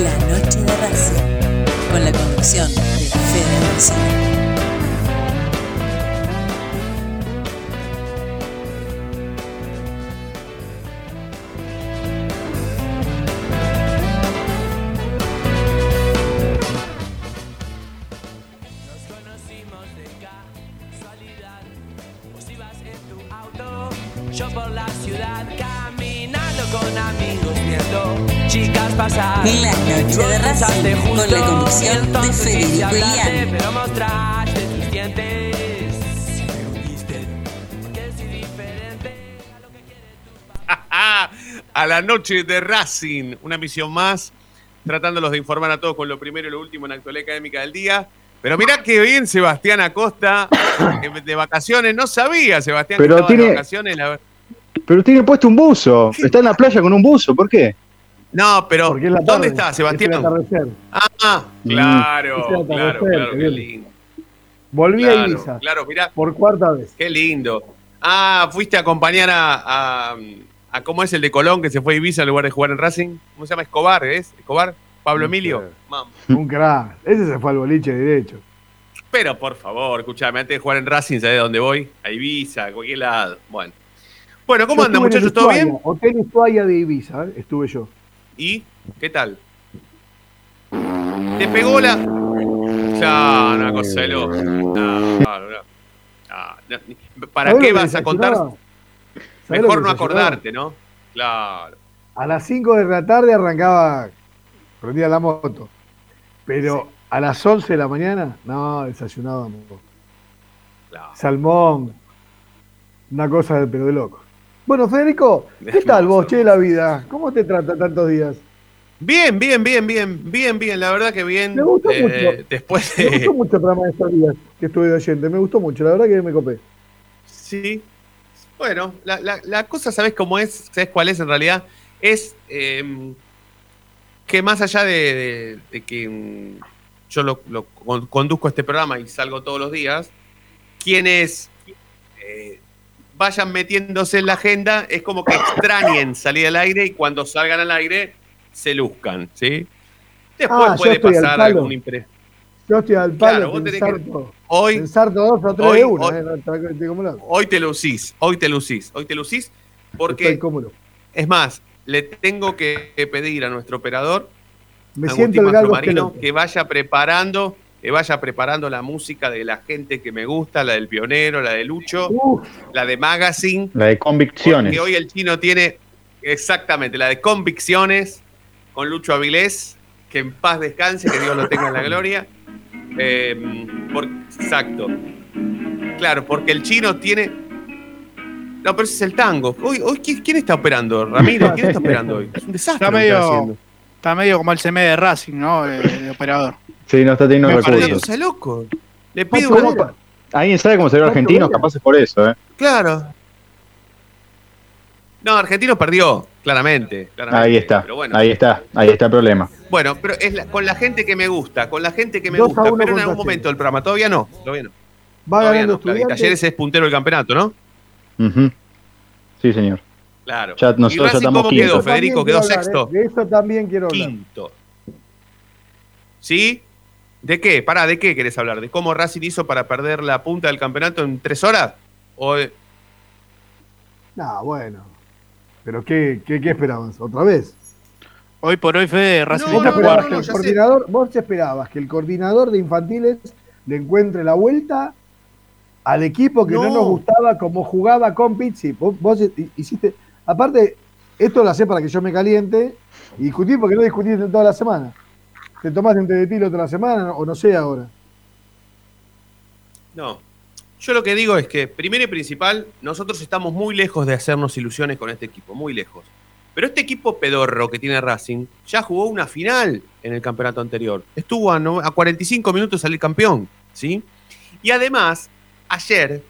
La noche de Racing, con la conducción de Fede García. Soy diferente a lo que quieres tú. a la noche de Racing, una misión más, tratándolos de informar a todos con lo primero y lo último en la actualidad académica del día. Pero mirá qué bien Sebastián Acosta de vacaciones, no sabía Sebastián Pero que estaba tiene- de vacaciones. la- Pero tiene puesto un buzo. Está en la playa con un buzo. ¿Por qué? No, pero Porque es la ¿dónde tarde, está es Sebastián? el atardecer. Ah, Mm. claro, Es el claro, atardecer, claro, qué qué bien. lindo. Volví a Ibiza claro, mirá, por cuarta vez. qué lindo. Ah, fuiste a acompañar a, a, a cómo es el de Colón que se fue a Ibiza en lugar de jugar en Racing. ¿Cómo se llama? Escobar, ¿es? Escobar, Pablo Emilio. Un crack. Ese se fue al boliche derecho. Pero por favor, escúchame, antes de jugar en Racing, ¿sabés dónde voy? A Ibiza, a cualquier lado. Bueno. Bueno, ¿cómo Yo andan, muchachos? ¿Todo bien? Hotel Ushuaia de Ibiza, ¿eh? estuve yo. ¿Y qué tal? ¿Te pegó la.? Ya, una cosa de loco. No, no. Ah, ¿Para ¿Sabés qué vas a contar? Mejor no acordarte, ¿no? Claro. A las 5 de la tarde arrancaba, prendía la moto. Pero a las 11 de la mañana, no, desayunábamos. claro. Salmón, una cosa de pero de loco. Bueno, Federico, ¿qué tal vos, che, la vida? ¿Cómo te trata tantos días? Bien, bien, bien, bien, bien, bien, la verdad que bien. Me gustó Eh, mucho. Después Me de. gustó mucho el programa de estos días que estuve de oyente, me gustó mucho, la verdad que me copé. Sí. Bueno, la, la- la cosa, ¿sabes cómo es? ¿Sabes cuál es en realidad? Es eh, que más allá de, de- de que mm, yo lo, lo con- conduzco este programa y salgo todos los días, quienes vayan metiéndose en la agenda es como que extrañen salir al aire y cuando salgan al aire se luzcan, ¿sí? Después Ah, puede pasar algún impre. Yo estoy al Claro, palo, vos tenés pensar, que-. Hoy, pensar dos o tres hoy- de una, hoy- eh, hoy te lucís, hoy te lucís, hoy te lucís, porque. Es más, le tengo que pedir a nuestro operador, Me Agustín siento el esqueloto. que vaya preparando, que vaya preparando la música de la gente que me gusta, la del pionero, la de Lucho, Uf, la de Magazine. La de convicciones. Porque hoy el chino tiene exactamente la de Convicciones con Lucho Avilés, que en paz descanse, que Dios lo tenga en la gloria. Eh, por- exacto. Claro, porque el chino tiene. No, pero ese es el tango. Hoy, hoy ¿quién, quién está operando? Ramírez, ¿quién está operando hoy? Es un desastre. Está que medio- haciendo. Está medio como el CM de Racing, ¿no? De operador. Sí, no está teniendo Me recursos. loco. Le pido una-. ¿Alguien sabe cómo salió argentino? Capaz es por eso, ¿eh? Claro. No, Argentino perdió, claramente. claramente. Ahí está. Pero bueno, Ahí está. Ahí está el problema. Bueno, pero es la- con la gente que me gusta, con la gente que me gusta, pero en algún momento del programa. Todavía no, todavía no. Va Todavía ganando no. Y. Talleres es puntero del campeonato, ¿no? Sí, señor. Claro. Ya ¿Y nosotros ya Racing estamos cómo quedó, Federico? ¿Quedó hablar, sexto? eh. De eso también quiero hablar. Quinto. ¿Sí? ¿De qué? Pará, ¿de qué querés hablar? ¿De cómo Racing hizo para perder la punta del campeonato en tres horas? ¿O de- No, bueno. Pero ¿qué, qué, qué esperabas? ¿Otra vez? Hoy por hoy, Fede, Racing No, ¿Vos, está no, el coordinador, vos te esperabas que el coordinador de infantiles le encuentre la vuelta al equipo que no, No. nos gustaba como jugaba con Pizzi. Vos, vos hi- hiciste. Aparte, esto lo hacés para que yo me caliente y discutir porque no discutiste toda la semana. Te tomaste un tiro otra semana o no sé ahora. No. Yo lo que digo es que, primero y principal, nosotros estamos muy lejos de hacernos ilusiones con este equipo, muy lejos. Pero este equipo pedorro que tiene Racing ya jugó una final en el campeonato anterior. Estuvo a 45 minutos de salir campeón, ¿sí? Y además, ayer,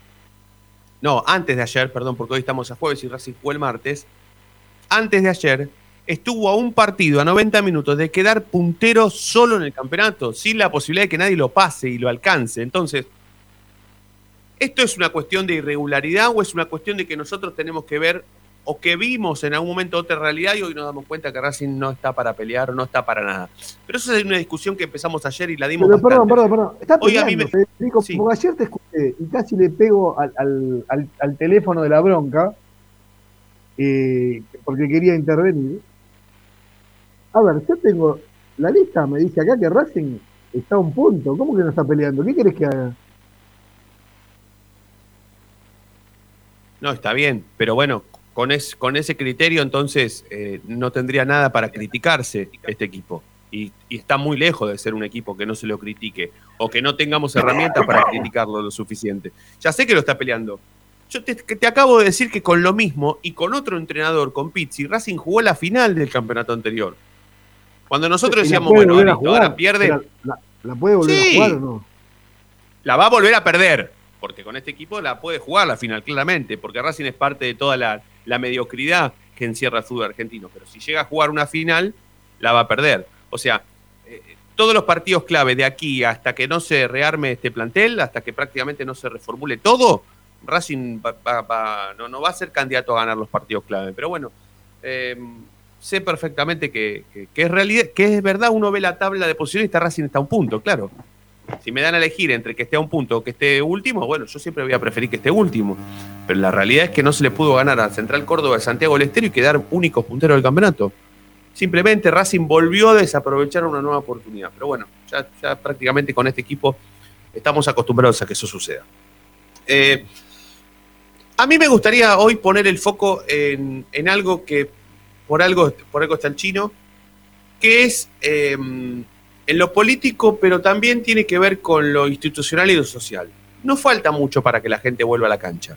no, antes de ayer, perdón, porque hoy estamos a jueves y Racing jugó el martes, antes de ayer estuvo a un partido a 90 minutos de quedar puntero solo en el campeonato, sin la posibilidad de que nadie lo pase y lo alcance. Entonces, ¿esto es una cuestión de irregularidad o es una cuestión de que nosotros tenemos que ver o que vimos en algún momento otra realidad y hoy nos damos cuenta que Racing no está para pelear o no está para nada? Pero eso es una discusión que empezamos ayer y la dimos Pero perdón, bastante. perdón, perdón. Está Hoy a mí me- Federico, sí. porque ayer te escuché y casi le pego al, al- al- al teléfono de la bronca eh, porque quería intervenir. A ver, yo tengo la lista, me dice acá que Racing está a un punto. ¿Cómo que no está peleando? ¿Qué querés que haga? No, está bien, pero bueno, con, es- con ese criterio entonces eh, no tendría nada para criticarse este equipo. Y, y está muy lejos de ser un equipo que no se lo critique o que no tengamos herramientas para criticarlo lo suficiente. Ya sé que lo está peleando. Yo te, te acabo de decir que con lo mismo y con otro entrenador, con Pizzi, Racing jugó la final del campeonato anterior. Cuando nosotros ¿Y la decíamos, bueno, ahora jugar? pierde, ¿La, la- la puede volver Sí. a jugar o no? la va a volver a perder, porque con este equipo la puede jugar la final, claramente, porque Racing es parte de toda la, la mediocridad que encierra el fútbol argentino. Pero si llega a jugar una final, la va a perder. O sea, eh, todos los partidos clave de aquí hasta que no se rearme este plantel, hasta que prácticamente no se reformule todo, Racing va- va- va- no, no va a ser candidato a ganar los partidos clave. Pero bueno, eh, sé perfectamente que, que- es realidad, que es verdad, uno ve la tabla de posiciones y está Racing está a un punto, claro. Si me dan a elegir entre que esté a un punto o que esté último, bueno, yo siempre voy a preferir que esté último. Pero la realidad es que no se le pudo ganar a Central Córdoba de Santiago del Estero y quedar únicos punteros del campeonato. Simplemente Racing volvió a desaprovechar una nueva oportunidad. Pero bueno, ya, ya prácticamente con este equipo estamos acostumbrados a que eso suceda. Eh, a mí me gustaría hoy poner el foco en, en algo que por algo, por algo está el chino, que es eh, en lo político, pero también tiene que ver con lo institucional y lo social. No falta mucho para que la gente vuelva a la cancha.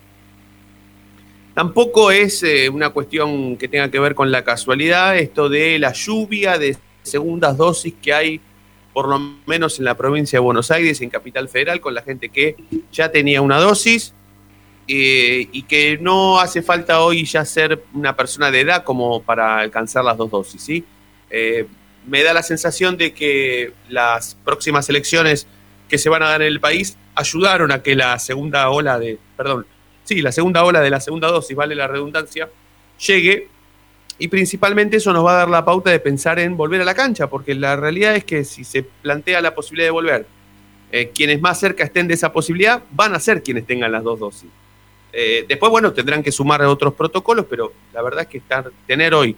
Tampoco es eh, una cuestión que tenga que ver con la casualidad, esto de la lluvia de segundas dosis que hay, por lo menos en la provincia de Buenos Aires, en Capital Federal, con la gente que ya tenía una dosis eh, y que no hace falta hoy ya ser una persona de edad como para alcanzar las dos dosis, ¿sí? Eh, me da la sensación de que las próximas elecciones que se van a dar en el país ayudaron a que la segunda ola de, perdón, sí, la segunda ola de la segunda dosis, vale la redundancia, llegue y principalmente eso nos va a dar la pauta de pensar en volver a la cancha, porque la realidad es que si se plantea la posibilidad de volver, eh, quienes más cerca estén de esa posibilidad van a ser quienes tengan las dos dosis. Eh, después, bueno, tendrán que sumar otros protocolos, pero la verdad es que estar, tener hoy,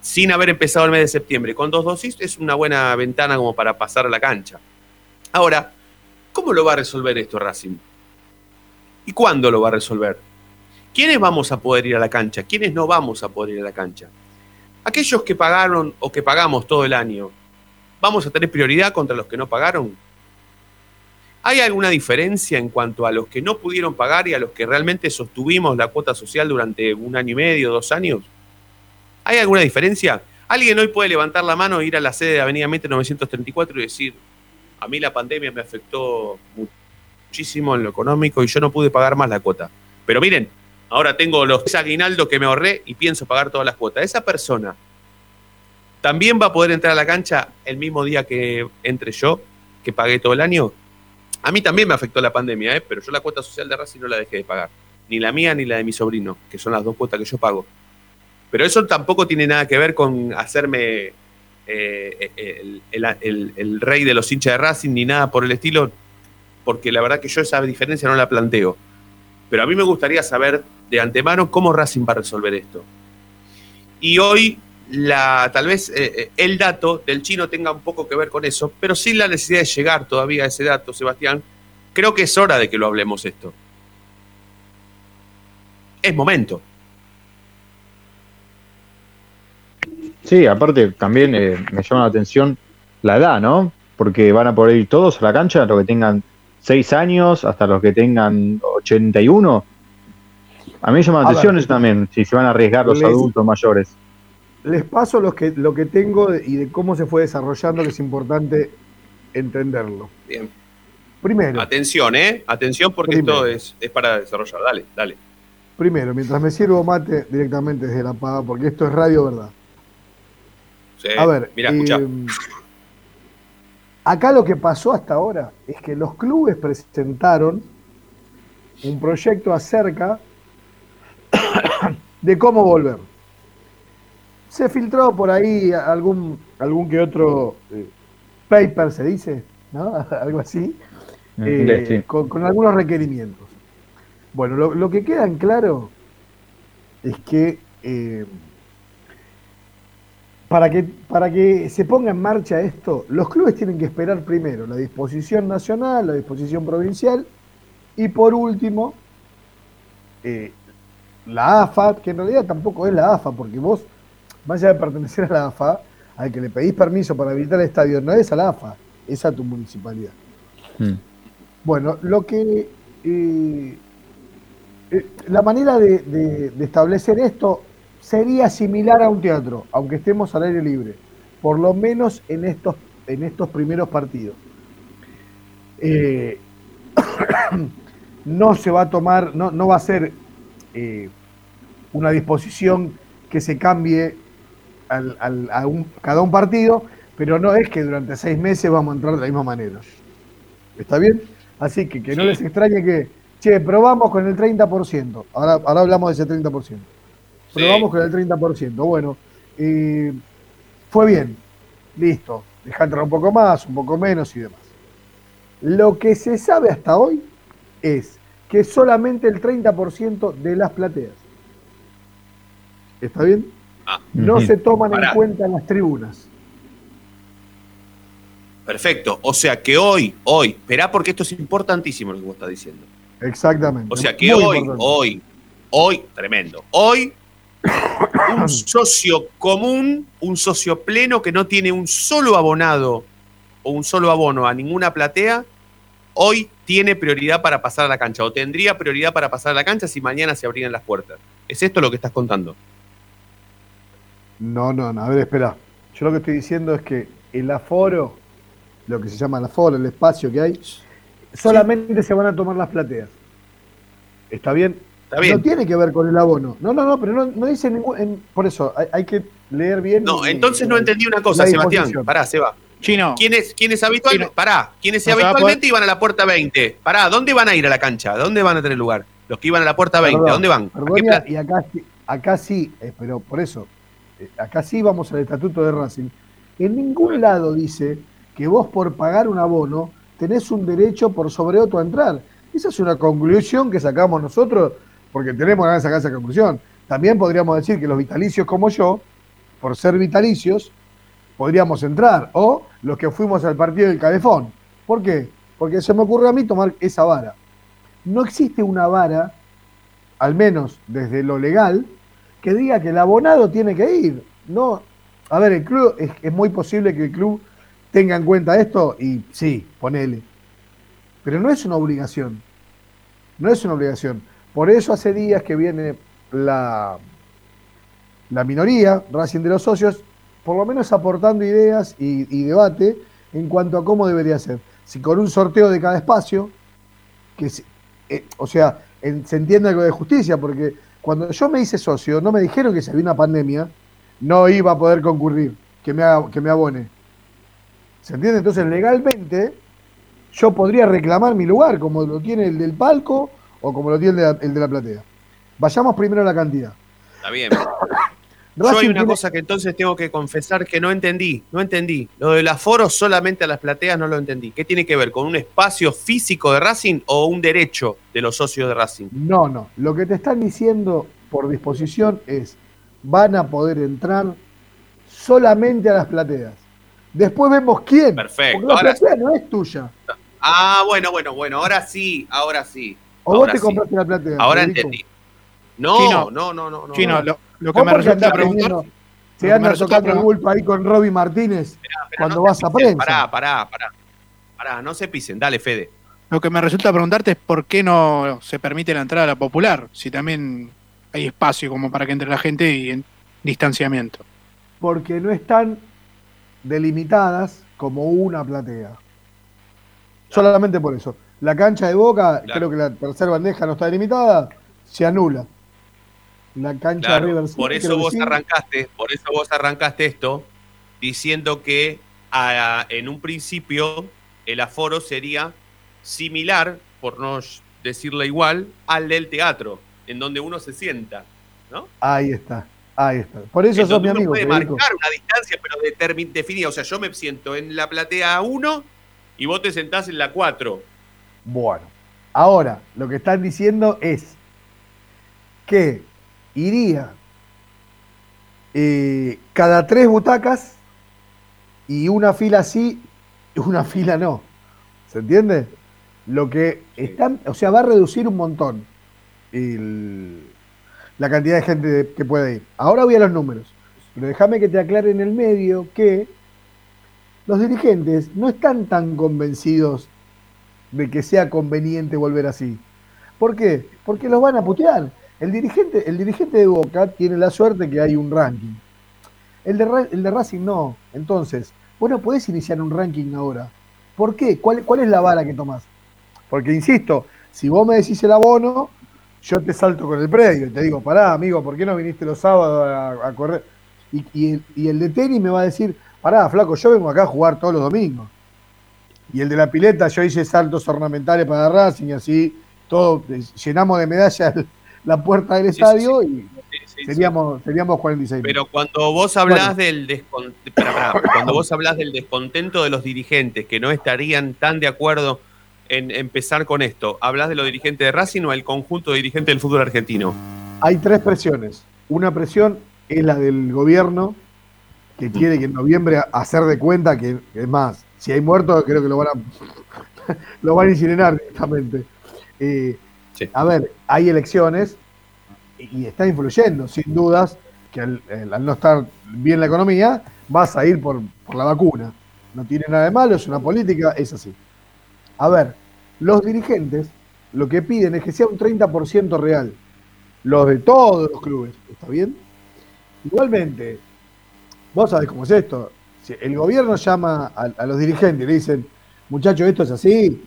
sin haber empezado el mes de septiembre, con dos dosis, es una buena ventana como para pasar a la cancha. Ahora, ¿cómo lo va a resolver esto Racing? ¿Y cuándo lo va a resolver? ¿Quiénes vamos a poder ir a la cancha? ¿Quiénes no vamos a poder ir a la cancha? Aquellos que pagaron o que pagamos todo el año, ¿vamos a tener prioridad contra los que no pagaron? ¿Hay alguna diferencia en cuanto a los que no pudieron pagar y a los que realmente sostuvimos la cuota social durante un año y medio, dos años? ¿Hay alguna diferencia? ¿Alguien hoy puede levantar la mano e ir a la sede de Avenida Mete 934 y decir, a mí la pandemia me afectó muchísimo en lo económico y yo no pude pagar más la cuota? Pero miren, ahora tengo los aguinaldos que me ahorré y pienso pagar todas las cuotas. Esa persona también va a poder entrar a la cancha el mismo día que entre yo, que pagué todo el año. A mí también me afectó la pandemia, ¿eh? pero yo la cuota social de Racing no la dejé de pagar. Ni la mía ni la de mi sobrino, que son las dos cuotas que yo pago. Pero eso tampoco tiene nada que ver con hacerme eh, el, el- el- el rey de los hinchas de Racing ni nada por el estilo, porque la verdad que yo esa diferencia no la planteo. Pero a mí me gustaría saber de antemano cómo Racing va a resolver esto. Y hoy, la, tal vez eh, eh, el dato del chino tenga un poco que ver con eso, pero sin la necesidad de llegar todavía a ese dato, Sebastián, creo que es hora de que lo hablemos esto. Es momento. Sí, aparte también eh, me llama la atención la edad, ¿no? Porque van a poder ir todos a la cancha, los que tengan 6 años hasta los que tengan 81. A mí me llama la A atención ver, eso también, si se van a arriesgar los les- adultos mayores. Les paso los que, lo que tengo y de cómo se fue desarrollando, que es importante entenderlo. Bien. Primero, Atención, ¿eh? Atención porque Primero. esto es, es para desarrollar. Dale, dale. primero, mientras me sirvo mate directamente desde la paga, porque esto es radio verdad. Sí. A ver, Mira, escucha. eh, acá lo que pasó hasta ahora es que los clubes presentaron un proyecto acerca de cómo volver. Se filtró por ahí algún, algún que otro eh, paper, se dice, ¿no? Algo así, eh, sí. con, con algunos requerimientos. Bueno, lo, lo que queda en claro es que eh, para que para que se ponga en marcha esto, los clubes tienen que esperar primero la disposición nacional, la disposición provincial y por último la AFA, que en realidad tampoco es la AFA, porque vos, más allá de pertenecer a la AFA, al que le pedís permiso para habilitar el estadio, no es a la AFA, es a tu municipalidad. Mm. Bueno, lo que. eh, eh, la manera de, de- de establecer esto sería similar a un teatro, aunque estemos al aire libre, por lo menos en estos, en estos primeros partidos. Eh, no se va a tomar, no, no va a ser una disposición que se cambie al- al- a un- cada un partido, pero no es que durante seis meses vamos a entrar de la misma manera. ¿Está bien? Así que que no Sí. les extrañe que, che, probamos con el 30%. Ahora, ahora hablamos de ese 30%. Sí. Probamos con el 30%. Bueno, eh, fue bien. Listo. Dejá entrar un poco más, un poco menos y demás. Lo que se sabe hasta hoy es que solamente el 30% de las plateas. ¿Está bien? Ah, No se toman Pará. en cuenta en las tribunas. perfecto. O sea que hoy, hoy, esperá porque esto es importantísimo lo que vos estás diciendo. Exactamente. O sea que Muy hoy, importante. hoy, hoy, tremendo. Hoy, un socio común, un socio pleno que no tiene un solo abonado o un solo abono a ninguna platea, hoy tiene prioridad para pasar a la cancha o tendría prioridad para pasar a la cancha si mañana se abrieran las puertas. ¿Es esto lo que estás contando? No, no, no. A ver, espera. Yo lo que estoy diciendo es que el aforo, lo que se llama el aforo, el espacio que hay, solamente se van a tomar las plateas. ¿Está bien? Está bien. No tiene que ver con el abono. No, no, no, pero no, no dice ningún. en- por eso, hay, hay que leer bien. No, y- entonces no entendí una cosa, Sebastián. Pará, Seba. Chino, ¿Quiénes, quiénes habitualmente, pará, quiénes No habitualmente iban a la puerta 20? Pará, ¿dónde van a ir a la cancha? ¿Dónde van a tener lugar? Los que iban a la puerta 20, Perdón, ¿a dónde van? ¿A perdón, qué y, acá, sí- acá sí, eh, pero por eso, acá sí vamos al estatuto de Racing. En ningún lado dice que vos por pagar un abono tenés un derecho por sobre otro a entrar. Esa es una conclusión que sacamos nosotros porque tenemos ganas de sacar esa conclusión. También podríamos decir que los vitalicios como yo, por ser vitalicios, podríamos entrar. O los que fuimos al partido del Calefón. ¿Por qué? Porque se me ocurre a mí tomar esa vara. No existe una vara al menos desde lo legal, que diga que el abonado tiene que ir. No, a ver, el club, es, es muy posible que el club tenga en cuenta esto y sí, ponele. Pero no es una obligación. No es una obligación. Por eso hace días que viene la, la minoría, Racing de los socios, por lo menos aportando ideas y, debate en cuanto a cómo debería ser. Si con un sorteo de cada espacio, que eh, o sea, en- se entiende algo de justicia, porque cuando yo me hice socio, no me dijeron que si había una pandemia, no iba a poder concurrir, que me, haga- que me abone. ¿Se entiende? Entonces, legalmente, yo podría reclamar mi lugar, como lo tiene el del palco o como lo tiene el de la, el de la platea. Vayamos primero a la cantidad. Está bien. Yo hay una tiene- cosa que entonces tengo que confesar que no entendí, no entendí. Lo del aforo solamente a las plateas no lo entendí. ¿Qué tiene que ver con un espacio físico de Racing o un derecho de los socios de Racing? No, no. Lo que te están diciendo por disposición es, van a poder entrar solamente a las plateas. Después vemos quién. Perfecto, Porque la ahora platea no es tuya. Ah, bueno, bueno, bueno, ahora sí, ahora sí. O vos te sí. compraste la platea. Ahora entendí. No, Chino. no, no, no, no. Chino, no. lo, lo que me resulta preguntar. Se anda tocando el bulto ahí con Robbie Martínez Esperá, esperá, cuando no vas a prensa. Pará, pará, pará. Pará, no se pisen. Dale, Fede. Lo que me resulta preguntarte es por qué no se permite la entrada a la popular, si también hay espacio como para que entre la gente y en distanciamiento. Porque no están delimitadas como una platea. Solamente por eso. La cancha de Boca, Claro. creo que la tercera bandeja no está delimitada, se anula. La cancha Claro, de River por eso vos arrancaste, por eso vos arrancaste esto diciendo que en un principio el aforo sería similar, por no decirle igual, al del teatro, en donde uno se sienta, ¿no? Ahí está, ahí está. Por eso sos donde mi amigo, puede marcar una distancia, pero definida. O sea, yo me siento en la platea 1 y vos te sentás en la 4. Bueno, ahora lo que están diciendo es que iría eh, cada tres butacas y una fila sí y una fila no. ¿Se entiende? Lo que están, o sea, va a reducir un montón el- la cantidad de gente que puede ir. Ahora voy a los números. Pero déjame que te aclare en el medio que los dirigentes no están tan convencidos de que sea conveniente volver así. ¿Por qué? Porque los van a putear. El dirigente, el dirigente de Boca tiene la suerte que hay un ranking. El de, el de Racing no. Entonces, vos no podés iniciar un ranking ahora. ¿Por qué? ¿Cuál, cuál es la vara que tomás? Porque, insisto, si vos me decís el abono, yo te salto con el predio y te digo, pará, amigo, ¿por qué no viniste los sábados a, correr? Y, el, y el de tenis me va a decir, pará, flaco, yo vengo acá a jugar todos los domingos. Y el de la pileta, yo hice saltos ornamentales para Racing y así, todo, llenamos de medallas la puerta del estadio y seríamos, seríamos 46 Pero cuando vos hablás Bueno. del descon- pará, pará. cuando vos hablás del descontento de los dirigentes que no estarían tan de acuerdo en empezar con esto, ¿hablás de los dirigentes de Racing o el conjunto de dirigentes del fútbol argentino? Hay tres presiones. Una presión es la del gobierno, que quiere que en noviembre hacer de cuenta que, que es más, si hay muertos, creo que lo van a, lo van a incinerar directamente. Eh, A ver, hay elecciones y, está influyendo, sin dudas, que al no estar bien la economía, vas a ir por, por la vacuna. No tiene nada de malo, es una política, es así. A ver, los dirigentes lo que piden es que sea un 30% real. Los de todos los clubes, ¿está bien? Igualmente, vos sabés cómo es esto. Si el gobierno llama a, a los dirigentes y le dicen, muchachos, esto es así.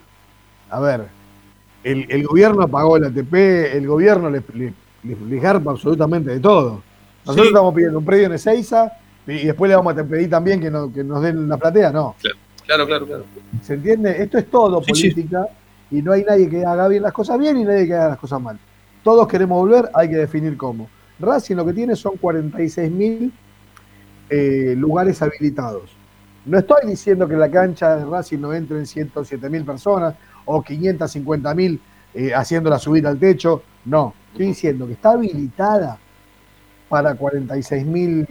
A ver, el, el gobierno pagó el ATP, el gobierno le, le, le- le garpa absolutamente de todo. Nosotros Sí. estamos pidiendo un predio en Ezeiza y, y después le vamos a pedir también que, no- que nos den la platea, no. Claro, claro, claro. ¿Se entiende? Esto es todo Sí, sí. política y no hay nadie que haga bien las cosas bien y nadie que haga las cosas mal. Todos queremos volver, hay que definir cómo. Racing lo que tiene son 46 mil lugares habilitados. No estoy diciendo que en la cancha de Racing no entren 107 mil personas o 550 mil haciendo la subida al techo. No, estoy diciendo que está habilitada para 46 mil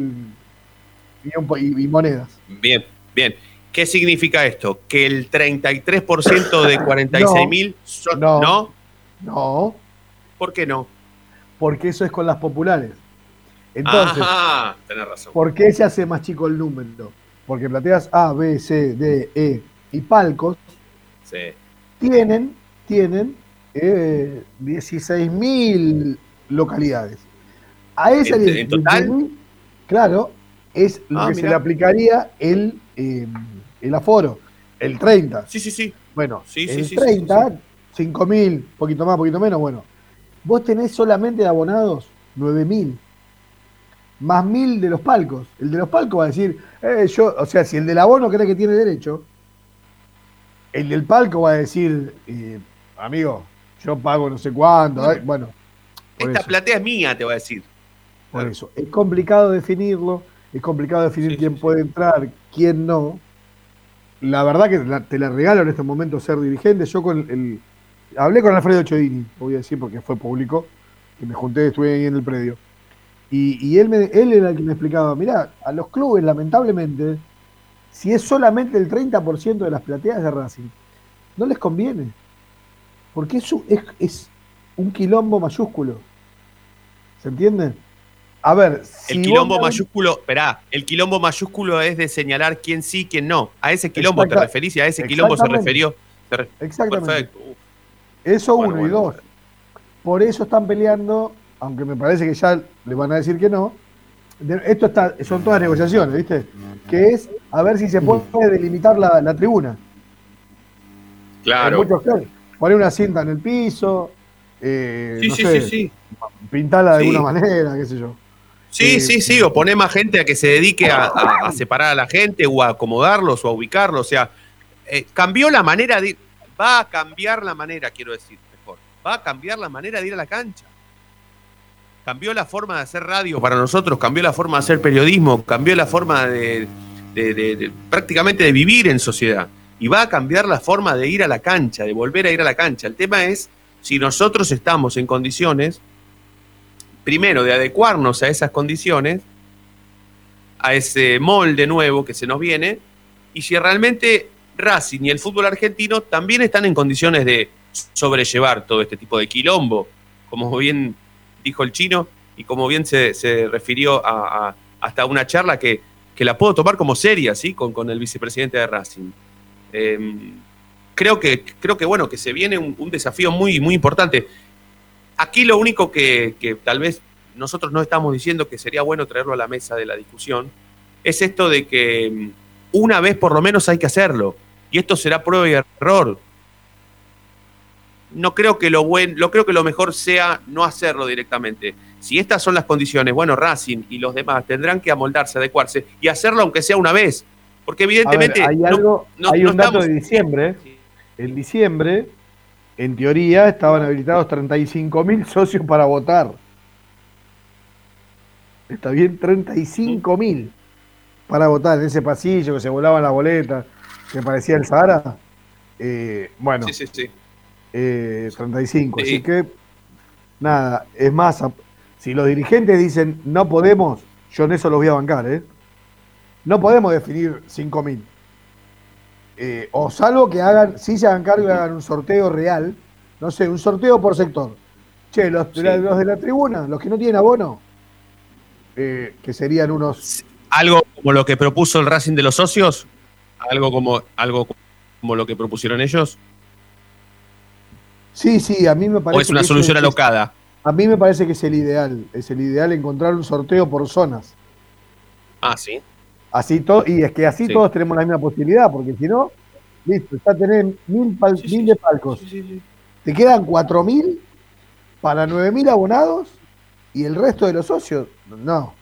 y, monedas. Bien, bien. ¿Qué significa esto? Que el 33% de 46.000 son. No. ¿No? No, ¿Por qué no? porque eso es con las populares. Entonces, Ajá, tenés razón. ¿por qué se hace más chico el número? Porque plateas A, B, C, D, E y palcos Sí. Tienen, tienen eh, 16.000 localidades. A esa ¿En- en total? 16.000, claro, es lo Ah, que se le aplicaría el, eh, el aforo, el 30. Sí, sí, sí. Bueno, Sí, sí, el sí, sí, 30, 5.000, poquito más, poquito menos, bueno. Vos tenés solamente de abonados 9.000. Más 1.000 de los palcos. El de los palcos va a decir, eh, yo, o sea, si el del abono cree que tiene derecho, el del palco va a decir, eh, amigo, yo pago no sé cuánto. eh, bueno, Esta eso, platea es mía, te voy a decir. por eso. Es complicado definirlo, es complicado definir Sí, quién sí, sí. puede entrar, quién no. La verdad que la- te la regalo en este momento ser dirigente. Yo con el. Hablé con Alfredo Chodini, voy a decir porque fue público, que me junté, estuve ahí en el predio. Y, y él, me, él era el que me explicaba, mirá, a los clubes, lamentablemente, si es solamente el 30% de las plateas de Racing, no les conviene. Porque es, un- es, es un quilombo mayúsculo. ¿Se entiende? A ver, si El quilombo mayúsculo, esperá, el quilombo mayúsculo es de señalar quién sí, quién no. A ese quilombo te referís y a ese quilombo se refirió. se re- Exactamente. Perfecto. Eso Bueno, uno y bueno, dos. Por eso están peleando, aunque me parece que ya le van a decir que no. De- esto está, son todas negociaciones, ¿viste? Que es a ver si se puede delimitar la, la tribuna. Claro. muchos que poner una cinta en el piso, eh, Sí, no sí, sé, sí, sí. pintarla de Sí. alguna manera, qué sé yo. Sí, Eh, sí, sí, o poner más gente a que se dedique a, a- a separar a la gente o a acomodarlos o a ubicarlos. O sea, eh, cambió la manera de. Va a cambiar la manera, quiero decir, mejor. Va a cambiar la manera de ir a la cancha. Cambió la forma de hacer radio para nosotros, cambió la forma de hacer periodismo, cambió la forma de, prácticamente de vivir en sociedad. Y va a cambiar la forma de ir a la cancha, de volver a ir a la cancha. El tema es si nosotros estamos en condiciones primero, de adecuarnos a esas condiciones, a ese molde nuevo que se nos viene, y si realmente Racing y el fútbol argentino también están en condiciones de sobrellevar todo este tipo de quilombo, como bien dijo el chino y como bien se, se refirió a, hasta una charla que, que la puedo tomar como seria, ¿sí? Con, con el vicepresidente de Racing. Em, creo que, creo que bueno, que se viene un, desafío muy, muy importante. Aquí lo único que, que tal vez nosotros no estamos diciendo que sería bueno traerlo a la mesa de la discusión es esto de que mm, una vez por lo menos hay que hacerlo. Y esto será prueba y error. No creo que lo buen, lo creo que lo mejor sea no hacerlo directamente. Si estas son las condiciones, bueno, Racing y los demás tendrán que amoldarse, adecuarse y hacerlo aunque sea una vez. Porque ver, evidentemente hay algo, no- hay no un dato estamos- de diciembre. En diciembre, en teoría, estaban habilitados 35 mil socios para votar. Está bien, 35 mil para votar en ese pasillo que se volaban las boletas, que parecía el Sahara. Eh, bueno, Sí, sí, sí. Eh, 35. Sí. Así que, nada, es más, si los dirigentes dicen no podemos, yo en eso los voy a bancar, ¿eh? No podemos definir 5.000. Eh, o salvo que hagan, si se hagan cargo y hagan un sorteo real, no sé, un sorteo por sector. Che, los, de la- Sí. los de la tribuna, los que no tienen abono, eh, que serían unos Algo como lo que propuso el Racing de los socios, algo como, algo como lo que propusieron ellos, Sí, sí, a mí me parece. o es una que solución es- alocada. A mí me parece que es el ideal. Es el ideal encontrar un sorteo por zonas. Ah, sí. Así todo, y es que así Sí. todos tenemos la misma posibilidad, porque si no, listo, ya tenés mil, pal- Sí, sí, mil de palcos. Te quedan cuatro mil para nueve mil abonados y el resto de los socios. No.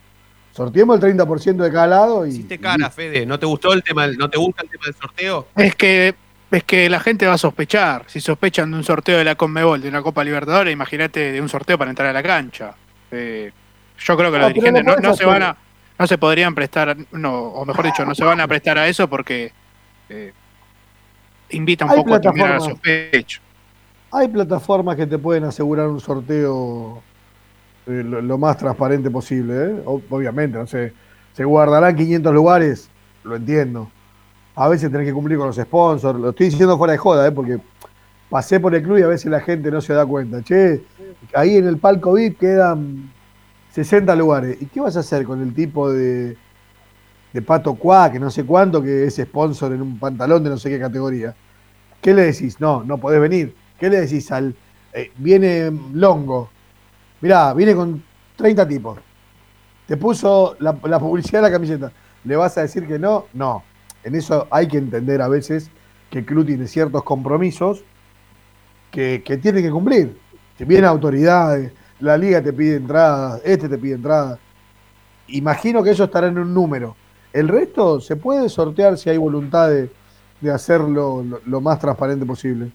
Sorteemos el 30% de cada lado y. Hiciste cara, Fede. ¿No te gustó el tema, no te gusta el tema del sorteo? Es que, es que la gente va a sospechar. Si sospechan de un sorteo de la Conmebol, de una Copa Libertadores, imagínate de un sorteo para entrar a la cancha. Eh, yo creo que No, los pero dirigentes no se van a, no se podrían prestar, no, o mejor dicho, no se van a prestar a eso porque eh, invita un poco también a la sospecha. Hay plataformas que te pueden asegurar un sorteo eh, lo, lo más transparente posible, ¿eh? Obviamente, no sé. Se guardarán 500 lugares, lo entiendo. A veces tenés que cumplir con los sponsors. Lo estoy diciendo fuera de joda, ¿eh? Porque pasé por el club y a veces la gente no se da cuenta. Che, ahí en el palco VIP quedan 60 lugares. ¿Y qué vas a hacer con el tipo de, de Pato Cuá, que no sé cuánto, que es sponsor en un pantalón de no sé qué categoría? ¿Qué le decís? No, no podés venir. ¿Qué le decís al... eh, viene Longo. Mirá, viene con 30 tipos. Te puso la, la publicidad de la camiseta. ¿Le vas a decir que no? No. En eso hay que entender a veces que el club tiene ciertos compromisos que, que tiene que cumplir. Que vienen autoridades, la liga te pide entradas, este te pide entradas. Imagino que ellos estarán en un número. El resto se puede sortear si hay voluntad de, de hacerlo lo, lo más transparente posible.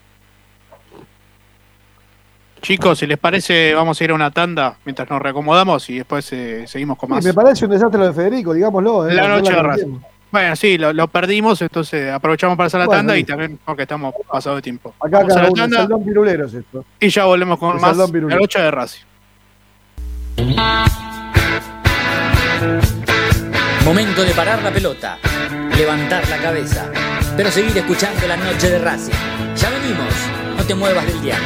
Chicos, si les parece, vamos a ir a una tanda mientras nos reacomodamos y después eh, seguimos con Sí, más. me parece un desastre lo de Federico, digámoslo. ¿eh? La No noche de. Bueno, sí, lo, lo perdimos, entonces aprovechamos para hacer la Bueno, tanda y también porque estamos pasados de tiempo. Acá Vamos a cada la tanda Saldón Pirulero es esto. y ya volvemos con El más la noche de Racing. Momento de parar la pelota, levantar la cabeza, pero seguir escuchando la noche de Racing. Ya venimos, no te muevas del diario.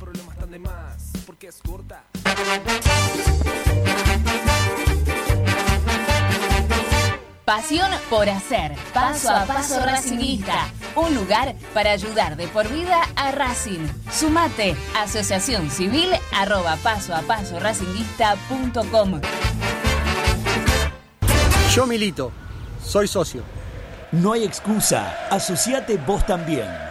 Pasión por hacer. Paso a paso Racingista. Un lugar para ayudar de por vida a Racing. Sumate. Asociación Civil arroba paso a paso racinguista.com. Yo milito. Soy socio. No hay excusa. Asociate vos también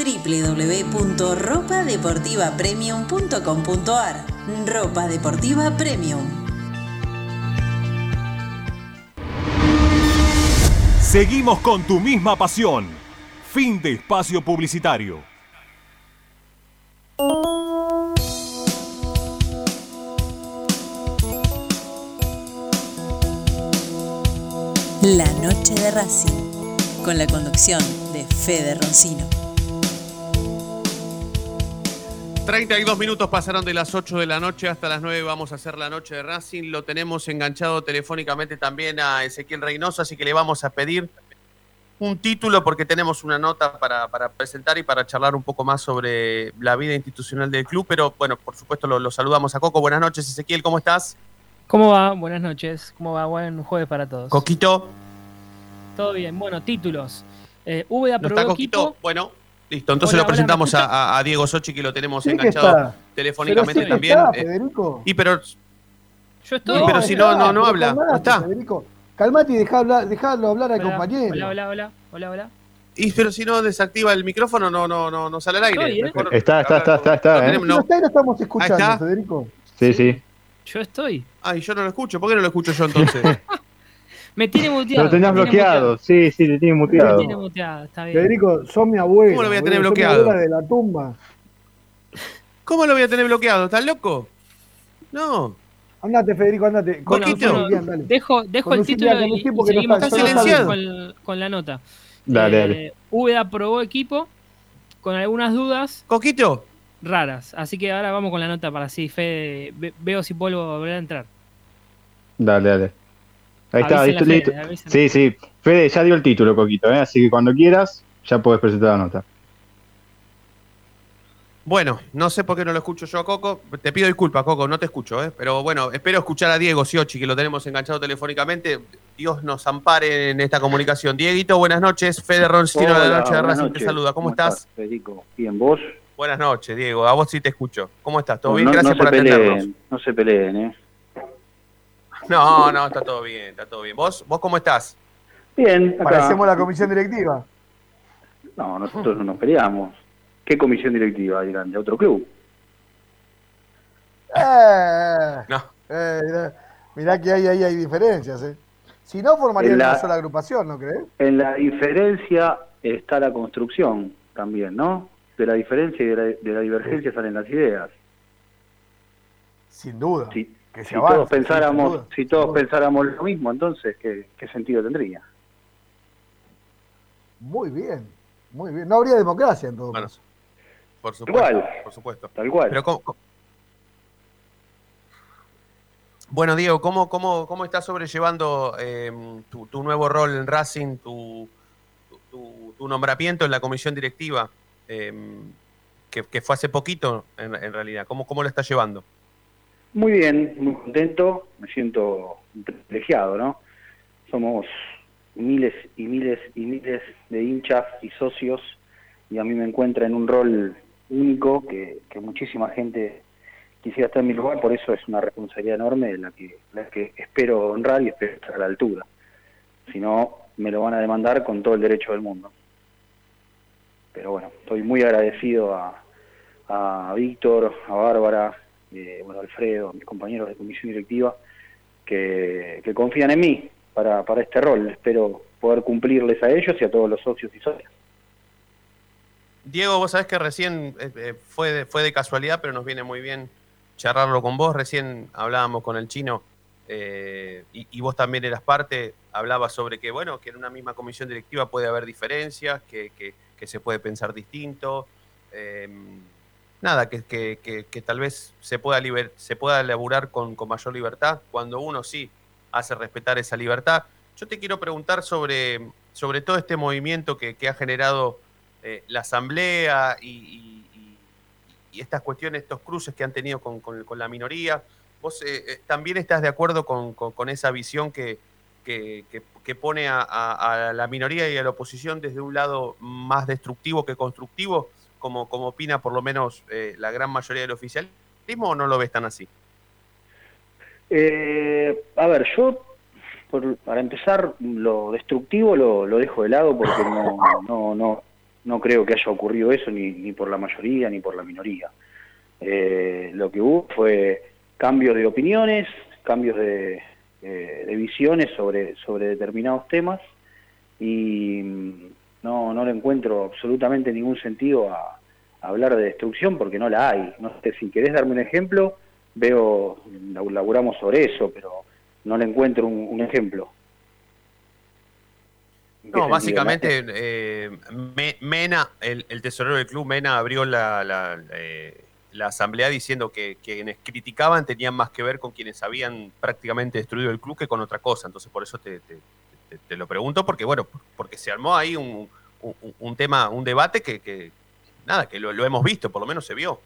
www.ropadeportivapremium.com.ar Ropa Deportiva Premium. Seguimos con tu misma pasión. Fin de espacio publicitario. La noche de Racing, con la conducción de Fede Roncino. 32 minutos pasaron de las 8 de la noche hasta las 9 vamos a hacer la noche de Racing. Lo tenemos enganchado telefónicamente también a Ezequiel Reynoso, así que le vamos a pedir un título porque tenemos una nota para, para presentar y para charlar un poco más sobre la vida institucional del club, pero bueno, por supuesto lo, lo saludamos a Coco. Buenas noches, Ezequiel, ¿cómo estás? ¿Cómo va? Buenas noches. ¿Cómo va? Buen jueves para todos. Coquito, Todo bien. Bueno, títulos. Eh, Úbeda ¿no está Coquito? Bueno, listo. Entonces Hola, lo presentamos ¿me a, Diego Sochi, que lo tenemos Sí enganchado está. telefónicamente Pero sí que también. está, Eh, Federico. y pero, Yo estoy. pero si no, no, no habla, calmate, no está. Federico. Calmate y dejá hablar, dejalo hablar al Hola, compañero. Hola, hola, hola. Hola, hola. Y pero si no desactiva el micrófono, no, no, no, no sale al aire. Estoy, ¿eh? Mejor Está, está, está, está, no está, ¿eh? No no. está y lo estamos escuchando, está. Federico. Sí, sí. Yo estoy. Ay, yo no lo escucho. ¿Por qué no lo escucho yo entonces? Me tiene muteado. Lo tenías bloqueado. Sí, sí, te tiene muteado. Me tiene muteado. Está bien. Federico, son mi abuelo. ¿Cómo lo voy a tener boludo, sos mi bloqueado? de la tumba. ¿Cómo lo voy a tener bloqueado? ¿Estás loco? No. Andate, Federico, andate. Bueno, Coquito. bueno, Bien, dale. dejo dejo Con el título con un y, y no seguimos está- con, silenciado. con- con la nota. Dale, Eh, dale. Probó equipo con algunas dudas Coquito. raras. Así que ahora vamos con la nota para así, Fede, ve- veo si vuelvo a volver a entrar. Dale, dale. Ahí está, listo, listo. Sí, sí. Fede, ya dio el título, Coquito, ¿eh? así que cuando quieras, ya puedes presentar la nota. Bueno, no sé por qué no lo escucho yo a Coco. Te pido disculpas, Coco, no te escucho, ¿eh? Pero bueno, espero escuchar a Diego Siochi, que lo tenemos enganchado telefónicamente. Dios nos ampare en esta comunicación. Dieguito, buenas noches. Fede Roncino de la Noche de Racing te saluda. ¿Cómo, estás? Federico? Bien, ¿vos? Buenas noches, Diego. A vos sí te escucho. ¿Cómo estás? ¿Todo bien? no, Gracias no por atendernos. peleen, no se peleen, ¿eh? No, no, está todo bien, está todo bien. ¿Vos, vos cómo estás? Bien, acá. Parecemos la comisión directiva. No, nosotros no nos peleamos. ¿Qué comisión directiva dirán? ¿De otro club? Eh, No. eh, mirá, mirá que ahí, ahí hay diferencias. Eh. Si no, formarían la- una sola agrupación, ¿no crees? En la diferencia está la construcción también, ¿no? De la diferencia y de la, de la divergencia salen las ideas. Sin duda. Si, Que se si avance, todos pensáramos, duda, si todos pensáramos lo mismo, entonces ¿qué, qué sentido tendría? Muy bien, muy bien. No habría democracia en todo Bueno, caso. por supuesto. Igual. Por supuesto. Tal cual. Pero ¿cómo- cómo- Bueno, Diego, ¿cómo, cómo, cómo estás sobrellevando eh, tu, tu nuevo rol en Racing, tu, tu- tu nombramiento en la comisión directiva, eh, que, que fue hace poquito en, en realidad? ¿Cómo, ¿Cómo lo estás llevando? Muy bien, muy contento, me siento privilegiado, ¿no? Somos miles y miles y miles de hinchas y socios y a mí me encuentra en un rol único que, que muchísima gente quisiera estar en mi lugar, por eso es una responsabilidad enorme la que, la que espero honrar y espero estar a la altura. Si no, me lo van a demandar con todo el derecho del mundo. Pero bueno, estoy muy agradecido a, a Víctor, a Bárbara, eh, bueno, Alfredo, mis compañeros de comisión directiva, que, confían en mí para, para este rol. Espero poder cumplirles a ellos y a todos los socios y socias. Diego, vos sabés que recién eh, eh, fue, de, fue de casualidad, pero nos viene muy bien charlarlo con vos. Recién hablábamos con el chino eh, y, vos también eras parte. Hablabas sobre que, bueno, que en una misma comisión directiva puede haber diferencias, que, que- que se puede pensar distinto. Nada, que, que- que- que tal vez se pueda, liber- se pueda elaborar con, con mayor libertad cuando uno sí hace respetar esa libertad. Yo te quiero preguntar sobre, sobre todo este movimiento que, que ha generado eh, la asamblea y, y- y- estas cuestiones, estos cruces que han tenido con, con- con la minoría. ¿Vos eh, eh, también estás de acuerdo con, con- esa visión que- que- que pone a, a- a la minoría y a la oposición desde un lado más destructivo que constructivo, como, como opina por lo menos eh, la gran mayoría del oficialismo, o no lo ves tan así? Eh, a ver, yo, para empezar, lo destructivo lo, lo dejo de lado porque no, no, no, no creo que haya ocurrido eso ni, ni por la mayoría ni por la minoría. Eh, lo que hubo fue cambios de opiniones, cambios de, eh, de visiones sobre, sobre determinados temas y no, no le encuentro absolutamente ningún sentido a, a hablar de destrucción porque no la hay. No sé, si querés darme un ejemplo, veo, laburamos sobre eso, pero no le encuentro un, un ejemplo. ¿En qué No, básicamente eh, Me- Mena, el, el tesorero del club, Mena abrió la, la, eh, la asamblea diciendo que quienes criticaban tenían más que ver con quienes habían prácticamente destruido el club que con otra cosa. Entonces por eso te, te- te, lo pregunto porque, bueno, porque se armó ahí un, un, tema, un debate que, que nada, que lo, hemos visto, por lo menos se vio.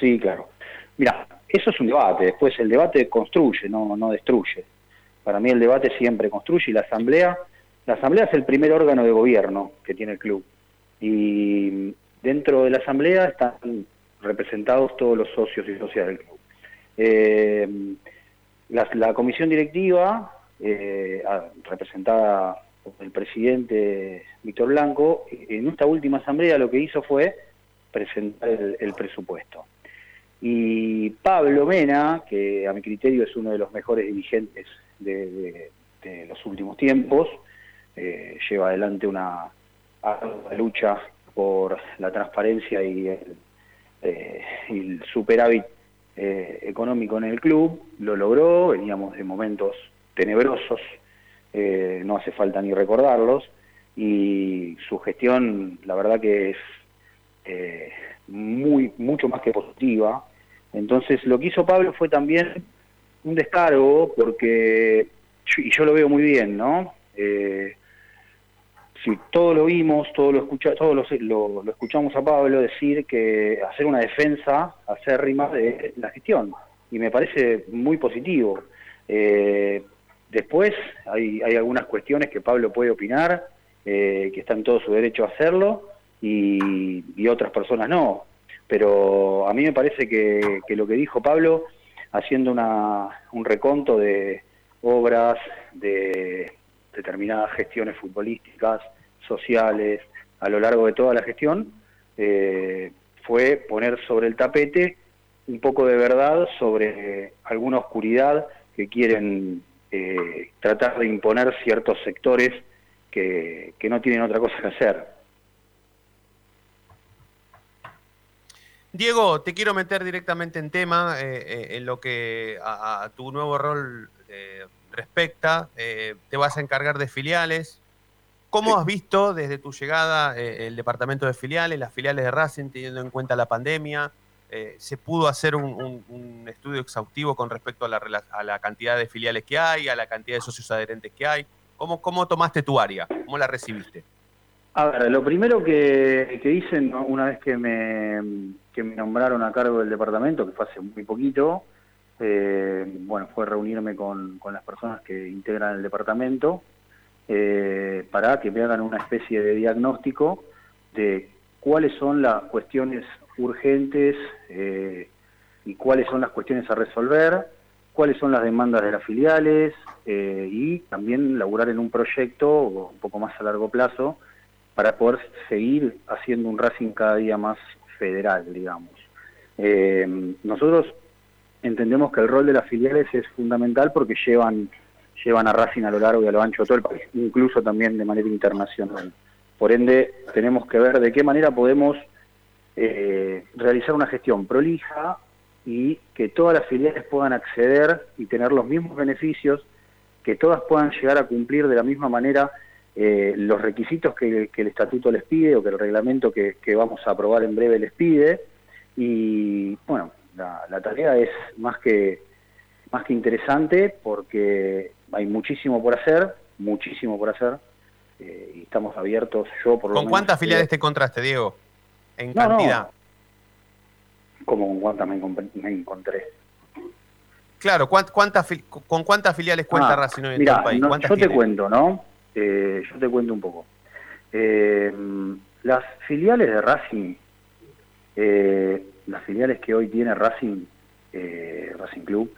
Sí, claro. Mira, eso es un debate. Después el debate construye, no, no destruye. Para mí el debate siempre construye y la asamblea, la asamblea es el primer órgano de gobierno que tiene el club. Y dentro de la asamblea están representados todos los socios y socias del club. Eh, la comisión directiva, eh, representada por el presidente Víctor Blanco, en esta última asamblea lo que hizo fue presentar el, presupuesto. Y Pablo Mena, que a mi criterio es uno de los mejores dirigentes de, los últimos tiempos, eh, lleva adelante una lucha por la transparencia y el, eh, y el superávit eh, económico en el club, lo logró, veníamos de momentos tenebrosos, eh, no hace falta ni recordarlos, y su gestión, la verdad que es eh, muy mucho más que positiva. Entonces, lo que hizo Pablo fue también un descargo, porque, y yo lo veo muy bien, ¿no? Eh, si todo lo vimos, todo lo escucha, todos lo, lo escuchamos a Pablo decir que hacer una defensa acérrima de la gestión y me parece muy positivo. Eh, después hay, hay algunas cuestiones que Pablo puede opinar, eh, que está en todo su derecho a hacerlo y, otras personas no. Pero a mí me parece que, que lo que dijo Pablo, haciendo una, un reconto de obras, de determinadas gestiones futbolísticas, sociales, a lo largo de toda la gestión, eh, fue poner sobre el tapete un poco de verdad sobre alguna oscuridad que quieren eh, tratar de imponer ciertos sectores que, que no tienen otra cosa que hacer. Diego, te quiero meter directamente en tema, eh, eh, en lo que a, a tu nuevo rol eh, respecta. Te vas a encargar de filiales. ¿Cómo has visto desde tu llegada el departamento de filiales, las filiales de Racing, teniendo en cuenta la pandemia? Eh, ¿Se pudo hacer un, estudio exhaustivo con respecto a la, a la cantidad de filiales que hay, a la cantidad de socios adherentes que hay? ¿Cómo, cómo tomaste tu área? ¿Cómo la recibiste? A ver, lo primero que, que hice una vez que me, nombraron a cargo del departamento, que fue hace muy poquito, eh, bueno, fue reunirme con, con las personas que integran el departamento eh, para que me hagan una especie de diagnóstico de cuáles son las cuestiones urgentes eh, y cuáles son las cuestiones a resolver, cuáles son las demandas de las filiales eh, y también laburar en un proyecto un poco más a largo plazo para poder seguir haciendo un Racing cada día más federal, digamos. Eh, nosotros entendemos que el rol de las filiales es fundamental porque llevan llevan a Racing a lo largo y a lo ancho de todo el país, incluso también de manera internacional. Por ende, tenemos que ver de qué manera podemos eh, realizar una gestión prolija y que todas las filiales puedan acceder y tener los mismos beneficios, que todas puedan llegar a cumplir de la misma manera eh, los requisitos que, el estatuto les pide o que el reglamento que, que vamos a aprobar en breve les pide. Y bueno, la, la tarea es más que, más que interesante porque hay muchísimo por hacer, muchísimo por hacer. Eh, y estamos abiertos, yo por lo ¿Con menos, cuántas eh, filiales te encontraste, Diego? En No, no. cantidad. Como con cuántas me, encon- me encontré. Claro, ¿cuán- cuántas fil- ¿con cuántas filiales cuenta Ah, Racing hoy en mirá, el país? no, ¿Cuántas yo te cuento, ¿no? Eh, yo te cuento un poco. Eh, las filiales de Racing, eh, las filiales que hoy tiene Racing, eh, Racing Club,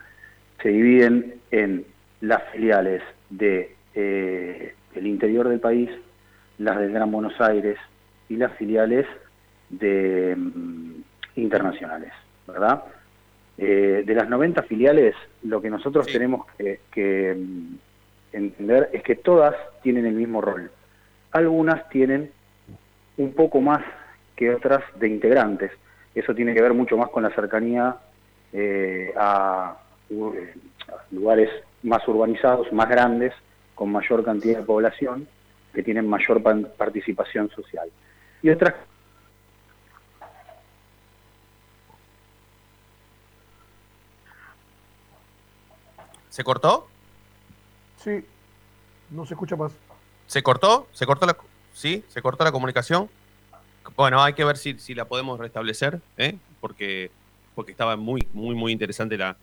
se dividen en las filiales de eh, el interior del país, las del Gran Buenos Aires y las filiales de mm, internacionales, ¿verdad? Eh, de las 90 filiales, lo que nosotros tenemos que, que, mm, entender es que todas tienen el mismo rol. Algunas tienen un poco más que otras de integrantes. Eso tiene que ver mucho más con la cercanía eh, a, u- eh, a lugares más urbanizados, más grandes, con mayor cantidad de población, que tienen mayor pan- participación social. Y otras ¿Se cortó? Sí. No se escucha más. ¿Se cortó? ¿Se cortó la, sí? ¿Se cortó la comunicación? Bueno, hay que ver si, si la podemos restablecer, ¿eh? porque, porque estaba muy, muy, muy interesante la,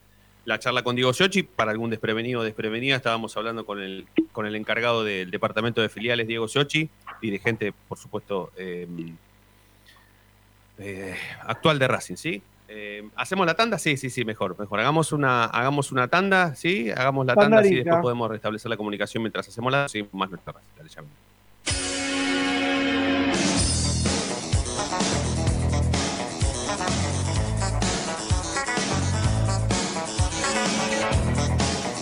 la charla con Diego Siochi. Para algún desprevenido o desprevenida, estábamos hablando con el, con el encargado del departamento de filiales, Diego Siochi, dirigente, por supuesto, eh, eh, actual de Racing, ¿sí? Eh, ¿Hacemos la tanda? Sí, sí, sí, mejor, mejor. Hagamos una, hagamos una tanda, ¿sí? Hagamos la tanda, así después podemos restablecer la comunicación mientras hacemos la sí, más nuestra Racing.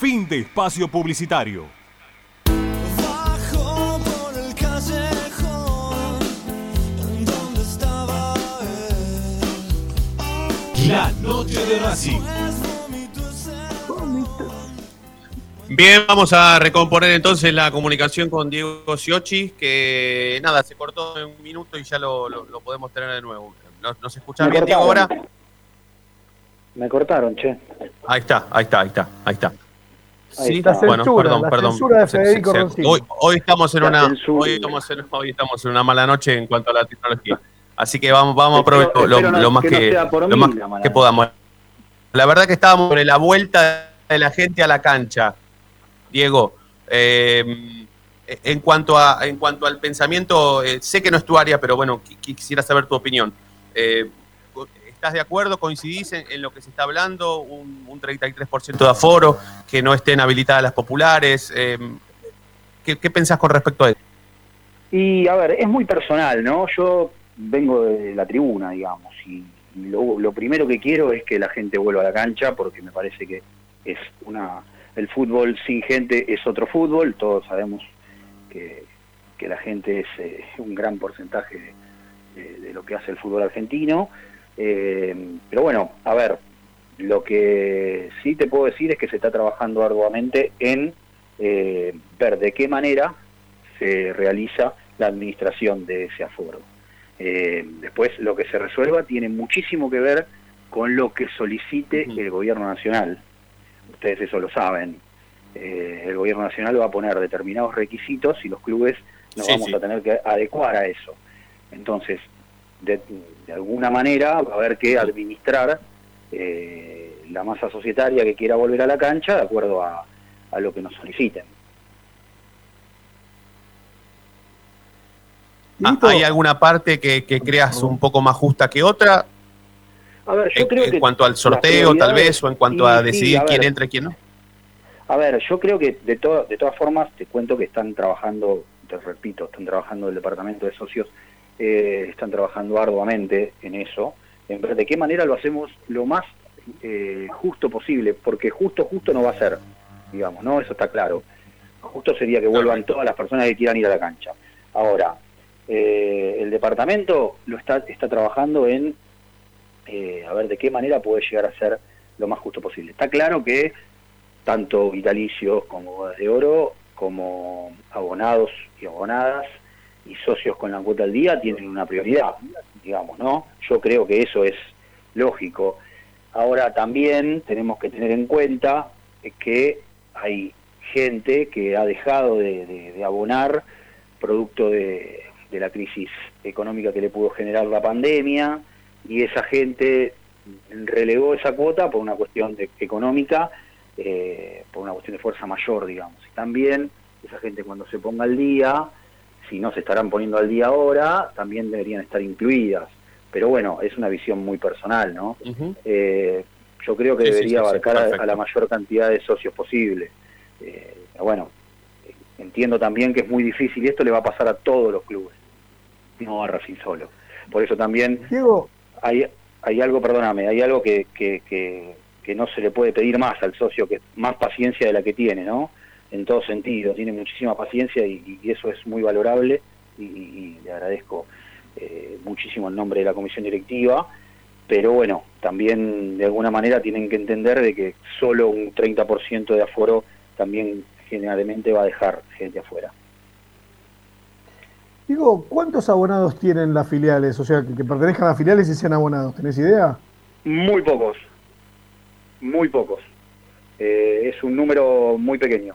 Fin de espacio publicitario. Bajo por el callejón donde estaba La noche de Racing. Bien, vamos a recomponer entonces la comunicación con Diego Siochi, que nada, se cortó en un minuto y ya lo, lo- lo podemos tener de nuevo. ¿Nos, nos escuchás Me bien, Diego, ahora? cortaron. Me cortaron, che. Ahí está, ahí está, ahí está, ahí está. Sí, está. La bueno, censura, perdón, la perdón. censura de Se- se- Federico se- Roncini. hoy, hoy estamos en La una, censura. hoy estamos en, hoy estamos en una mala noche en cuanto a la tecnología. Así que vamos, vamos a aprovechar lo, espero no- lo más que lo más que podamos. La verdad que estábamos sobre la vuelta de la gente a la cancha. Diego, Eh, en, cuanto a, en cuanto al pensamiento, eh, sé que no es tu área, pero bueno, qui- quisiera saber tu opinión. Eh, ¿Estás de acuerdo? ¿Coincidís en, lo que se está hablando? Un, un 33% de aforo, que no estén habilitadas las populares. Eh, ¿qué, ¿Qué pensás con respecto a eso? Y a ver, es muy personal, ¿no? Yo vengo de la tribuna, digamos, y lo, primero que quiero es que la gente vuelva a la cancha porque me parece que es una... El fútbol sin gente es otro fútbol, todos sabemos que, que la gente es eh, un gran porcentaje de lo que hace el fútbol argentino. Eh, pero bueno, a ver, lo que sí te puedo decir es que se está trabajando arduamente en eh, ver de qué manera se realiza la administración de ese aforo. Eh, después, lo que se resuelva tiene muchísimo que ver con lo que solicite el gobierno nacional. Ustedes eso lo saben. Eh, el gobierno nacional va a poner determinados requisitos y los clubes nos Sí, vamos sí. a tener que adecuar a eso. Entonces, de, de alguna manera va a haber que administrar eh, la masa societaria que quiera volver a la cancha de acuerdo a, a lo que nos soliciten. Ah, ¿Hay alguna parte que, que creas un poco más justa que otra? A ver, yo En, creo en que cuanto al sorteo, tal vez, o en cuanto sí, a sí, decidir a quién ver. entra y quién no. A ver, yo creo que de, to- de todas formas te cuento que están trabajando, te repito, están trabajando el departamento de socios, eh, están trabajando arduamente en eso, en ver de qué manera lo hacemos lo más eh, justo posible, porque justo, justo no va a ser, digamos, ¿no? Eso está claro. Justo sería que vuelvan todas las personas que quieran ir a la cancha. Ahora, eh, el departamento lo está, está trabajando en eh, a ver de qué manera puede llegar a ser lo más justo posible. Está claro que tanto vitalicios como bodas de oro, como abonados y abonadas y socios con la cuota al día tienen una prioridad, digamos, ¿no? Yo creo que eso es lógico. Ahora también tenemos que tener en cuenta que hay gente que ha dejado de, abonar producto de, la crisis económica que le pudo generar la pandemia y esa gente relegó esa cuota por una cuestión económica, eh, por una cuestión de fuerza mayor, digamos. Y también esa gente cuando se ponga al día, si no se estarán poniendo al día ahora, también deberían estar incluidas. Pero bueno, es una visión muy personal, ¿no? Eh, yo creo que Sí, debería sí, sí, abarcar a- la mayor cantidad de socios posible. Eh, bueno, entiendo también que es muy difícil y esto le va a pasar a todos los clubes, no a Racing solo. Por eso también hay, hay algo, perdóname, hay algo que, que, que, que no se le puede pedir más al socio, que más paciencia de la que tiene, ¿no? En todo sentido, tiene muchísima paciencia y, y eso es muy valorable y, le agradezco eh, muchísimo en nombre de la comisión directiva, pero bueno, también de alguna manera tienen que entender de que solo un 30% de aforo también generalmente va a dejar gente afuera. Digo, ¿cuántos abonados tienen las filiales? O sea, que, que pertenezcan a filiales y sean abonados. ¿Tenés idea? Muy pocos, muy pocos. Eh, es un número muy pequeño.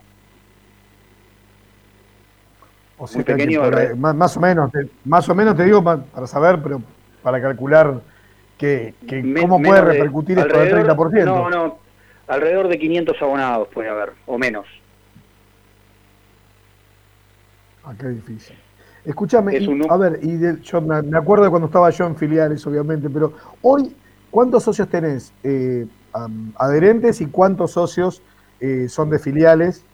O sea, pequeño, más, más o menos, te, más o menos te digo pa- para saber, pero para calcular que, que Me- cómo puede de- repercutir esto del alrededor- 30%. No, no, alrededor de 500 abonados puede haber, o menos. Ah, qué difícil. Escúchame, Es un a ver, y de- yo me, acuerdo de cuando estaba yo en filiales, obviamente, pero hoy, ¿cuántos socios tenés eh, adherentes y cuántos socios eh, son de filiales?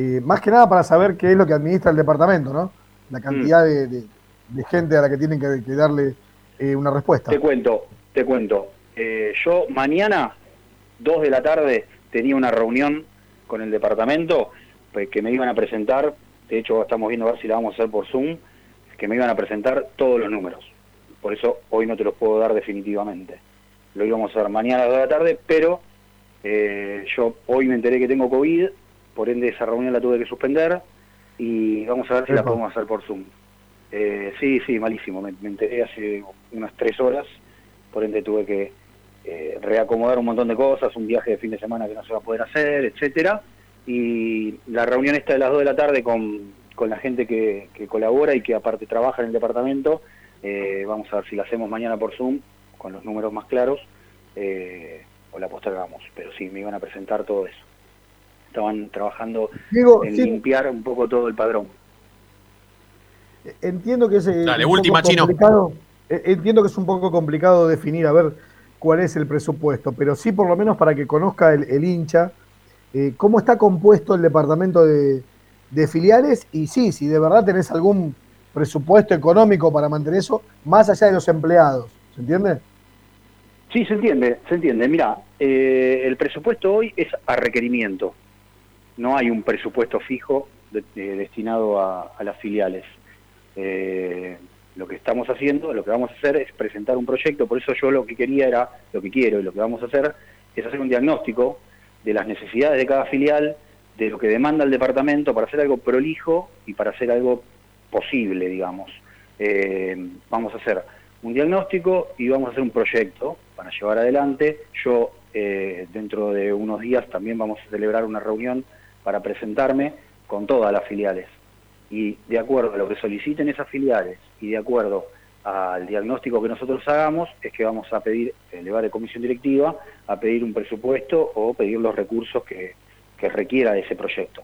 Eh, más que nada para saber qué es lo que administra el departamento, ¿no? La cantidad de, de- de gente a la que tienen que, que darle eh, una respuesta. Te cuento, te cuento. Eh, yo mañana, 2 de la tarde, tenía una reunión con el departamento pues, que me iban a presentar, de hecho estamos viendo a ver si la vamos a hacer por Zoom, que me iban a presentar todos los números. Por eso hoy no te los puedo dar definitivamente. Lo íbamos a hacer mañana a las 2 de la tarde, pero eh, yo hoy me enteré que tengo COVID, por ende esa reunión la tuve que suspender y vamos a ver si la podemos hacer por Zoom. Eh, sí, sí, malísimo. Me, me enteré hace unas tres horas, por ende tuve que eh, reacomodar un montón de cosas, un viaje de fin de semana que no se va a poder hacer, etcétera. Y la reunión esta de las 2 de la tarde con, con la gente que, que colabora y que aparte trabaja en el departamento, eh, vamos a ver si la hacemos mañana por Zoom, con los números más claros, eh, o la postergamos. Pero sí, me iban a presentar todo eso. Estaban trabajando Diego, en sí. limpiar un poco todo el padrón. Entiendo que es eh, Dale, un poco última, complicado. eh, Entiendo que es un poco complicado definir a ver cuál es el presupuesto, pero sí por lo menos para que conozca el, el hincha eh, cómo está compuesto el departamento de, de filiales y sí, si de verdad tenés algún presupuesto económico para mantener eso, más allá de los empleados, ¿se entiende? Sí, se entiende, se entiende. Mira, eh, el presupuesto hoy es a requerimiento. No hay un presupuesto fijo de- de- destinado a, a las filiales. Eh, lo que estamos haciendo, lo que vamos a hacer es presentar un proyecto, por eso yo lo que quería era, lo que quiero y lo que vamos a hacer es hacer un diagnóstico de las necesidades de cada filial, de lo que demanda el departamento para hacer algo prolijo y para hacer algo posible, digamos. Eh, vamos a hacer un diagnóstico y vamos a hacer un proyecto para llevar adelante. Yo, eh, dentro de unos días, también vamos a celebrar una reunión para presentarme con todas las filiales. Y de acuerdo a lo que soliciten esas filiales y de acuerdo al diagnóstico que nosotros hagamos, es que vamos a pedir, elevar de comisión directiva, a pedir un presupuesto o pedir los recursos que, que requiera ese proyecto.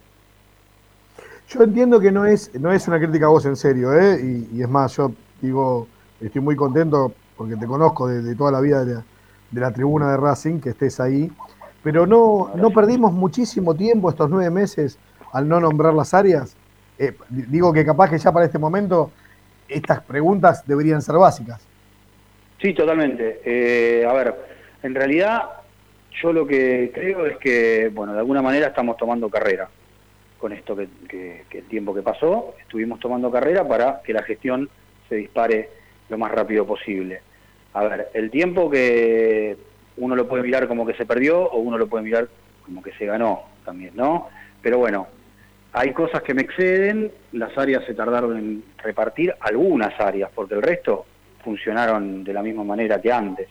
Yo entiendo que no es, no es una crítica a vos en serio, ¿eh? y, es más, yo digo, estoy muy contento porque te conozco de, de toda la vida de de la tribuna de Racing, que estés ahí, pero no, no perdimos muchísimo tiempo estos nueve meses al no nombrar las áreas. Eh, di- digo que capaz que ya para este momento estas preguntas deberían ser básicas. Sí, totalmente. Eh, a ver, en realidad yo lo que creo es que, bueno, de alguna manera estamos tomando carrera con esto que- que el tiempo que pasó, estuvimos tomando carrera para que la gestión se dispare lo más rápido posible. A ver, el tiempo que uno lo puede mirar como que se perdió o uno lo puede mirar como que se ganó también, ¿no? Pero bueno, hay cosas que me exceden, las áreas se tardaron en repartir, algunas áreas, porque el resto funcionaron de la misma manera que antes,